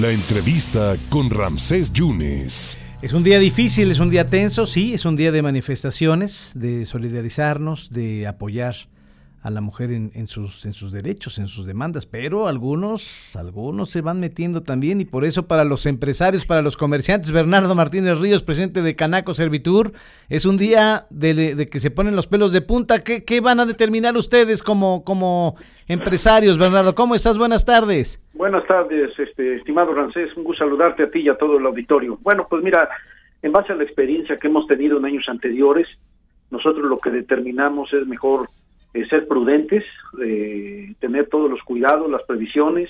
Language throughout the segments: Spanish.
La entrevista con Ramsés Yunes. Es un día difícil, es un día tenso, sí, es un día de manifestaciones, de solidarizarnos, de apoyar a la mujer en, sus, en sus derechos, en sus demandas, pero algunos, algunos se van metiendo también y por eso para los empresarios, para los comerciantes, Bernardo Martínez Ríos, presidente de Canaco Servitur, es un día de, que se ponen los pelos de punta. ¿Qué, ¿Qué, van a determinar ustedes como, como empresarios, Bernardo? ¿Cómo estás? Buenas tardes. Buenas tardes, este, estimado Rancés, un gusto saludarte a ti y a todo el auditorio. Bueno, pues mira, en base a la experiencia que hemos tenido en años anteriores, nosotros lo que determinamos es mejor eh, ser prudentes, eh, tener todos los cuidados, las previsiones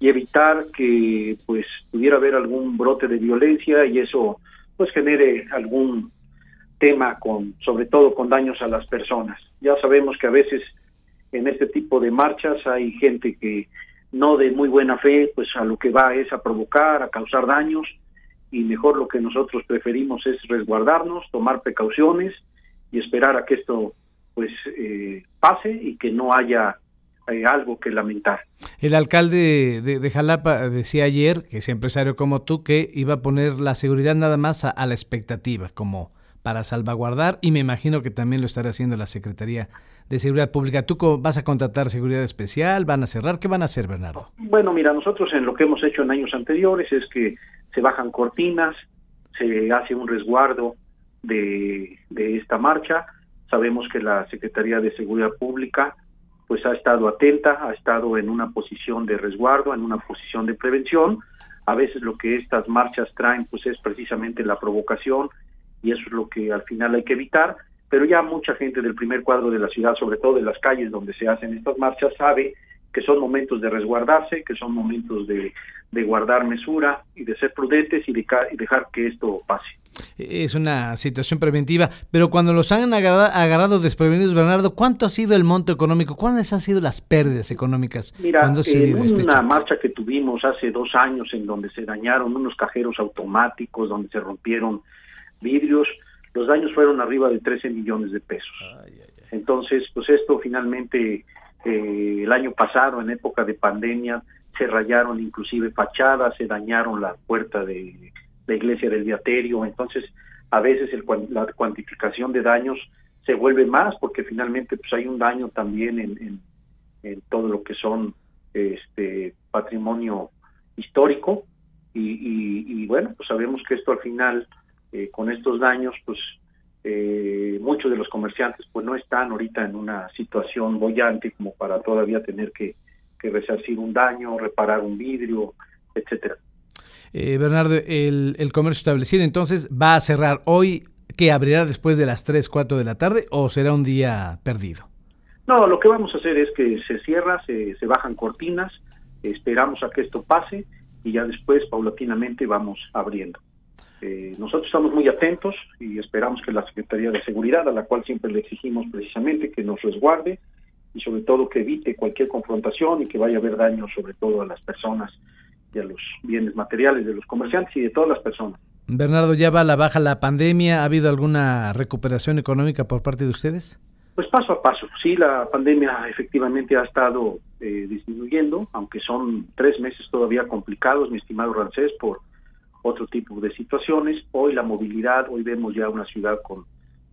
y evitar que pues pudiera haber algún brote de violencia y eso pues genere algún tema con sobre todo con daños a las personas. Ya sabemos que a veces en este tipo de marchas hay gente que no de muy buena fe, pues a lo que va es a provocar, a causar daños y mejor lo que nosotros preferimos es resguardarnos, tomar precauciones y esperar a que esto pues eh, pase y que no haya eh, algo que lamentar. El alcalde de, Jalapa decía ayer, que es empresario como tú, que iba a poner la seguridad nada más a, la expectativa, como para salvaguardar, y me imagino que también lo estará haciendo la Secretaría de Seguridad Pública. ¿Tú vas a contratar seguridad especial? ¿Van a cerrar? ¿Qué van a hacer, Bernardo? Bueno, mira, nosotros en lo que hemos hecho en años anteriores es que se bajan cortinas, se hace un resguardo de, de esta marcha, Sabemos que la Secretaría de Seguridad Pública pues ha estado atenta, ha estado en una posición de resguardo, en una posición de prevención. A veces lo que estas marchas traen pues es precisamente la provocación y eso es lo que al final hay que evitar, pero ya mucha gente del primer cuadro de la ciudad, sobre todo de las calles donde se hacen estas marchas, sabe que son momentos de resguardarse, que son momentos de, guardar mesura y de ser prudentes y, y dejar que esto pase. Es una situación preventiva, pero cuando los han agarrado, desprevenidos, Bernardo, ¿cuánto ha sido el monto económico? ¿Cuáles han sido las pérdidas económicas? Mira, en este una marcha que tuvimos hace dos años en donde se dañaron unos cajeros automáticos, donde se rompieron vidrios, los daños fueron arriba de 13 millones de pesos. Entonces, pues esto finalmente eh, el año pasado, en época de pandemia, se rayaron inclusive fachadas, se dañaron la puerta de la iglesia del diaterio, entonces a veces el, la cuantificación de daños se vuelve más porque finalmente pues hay un daño también en, en, todo lo que son este patrimonio histórico. Y, y, bueno pues sabemos que esto al final eh, con estos daños pues eh, muchos de los comerciantes pues no están ahorita en una situación bollante como para todavía tener que, que resarcir un daño, reparar un vidrio, etcétera. Eh, Bernardo, el, el, comercio establecido entonces va a cerrar hoy, que abrirá después de las 3, 4 de la tarde o será un día perdido? No, lo que vamos a hacer es que se cierra, se, se bajan cortinas, esperamos a que esto pase y ya después paulatinamente vamos abriendo. Eh, nosotros estamos muy atentos y esperamos que la Secretaría de Seguridad, a la cual siempre le exigimos precisamente que nos resguarde y sobre todo que evite cualquier confrontación y que vaya a haber daño sobre todo a las personas y a los bienes materiales de los comerciantes y de todas las personas. Bernardo, ¿ya va a la baja la pandemia? ¿Ha habido alguna recuperación económica por parte de ustedes? Pues paso a paso. Sí, la pandemia efectivamente ha estado eh, disminuyendo, aunque son tres meses todavía complicados, mi estimado Rancés, por otro tipo de situaciones. Hoy la movilidad, hoy vemos ya una ciudad con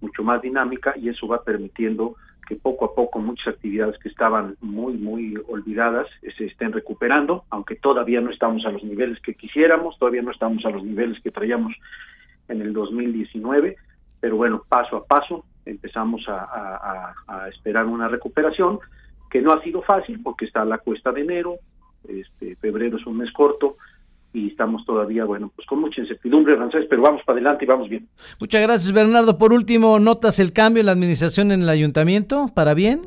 mucho más dinámica y eso va permitiendo que poco a poco muchas actividades que estaban muy, muy olvidadas se estén recuperando, aunque todavía no estamos a los niveles que quisiéramos, todavía no estamos a los niveles que traíamos en el 2019, pero bueno, paso a paso empezamos a, esperar una recuperación que no ha sido fácil porque está la cuesta de enero, este febrero es un mes corto, y estamos todavía, bueno, pues con mucha incertidumbre, Rancés, pero vamos para adelante y vamos bien. Muchas gracias, Bernardo. Por último, ¿notas el cambio en la administración en el ayuntamiento para bien?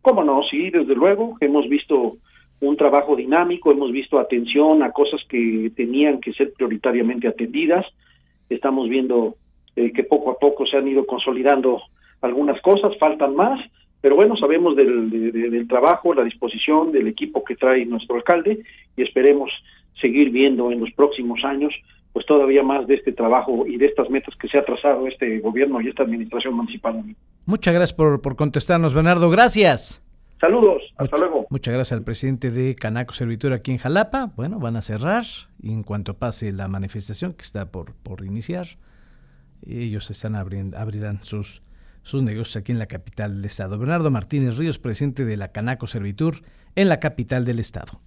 Cómo no, sí, desde luego. Hemos visto un trabajo dinámico, hemos visto atención a cosas que tenían que ser prioritariamente atendidas. Estamos viendo eh, que poco a poco se han ido consolidando algunas cosas, faltan más, pero bueno, sabemos del, del trabajo, la disposición del equipo que trae nuestro alcalde y esperemos seguir viendo en los próximos años pues todavía más de este trabajo y de estas metas que se ha trazado este gobierno y esta administración municipal. Muchas gracias por, por contestarnos, Bernardo. Gracias. Saludos. Hasta luego. Muchas gracias al presidente de Canaco Servitura aquí en Jalapa. Bueno, van a cerrar y en cuanto pase la manifestación que está por, por iniciar, ellos están abriendo, abrirán sus, sus negocios aquí en la capital del estado. Bernardo Martínez Ríos, presidente de la Canaco Servitur en la capital del estado.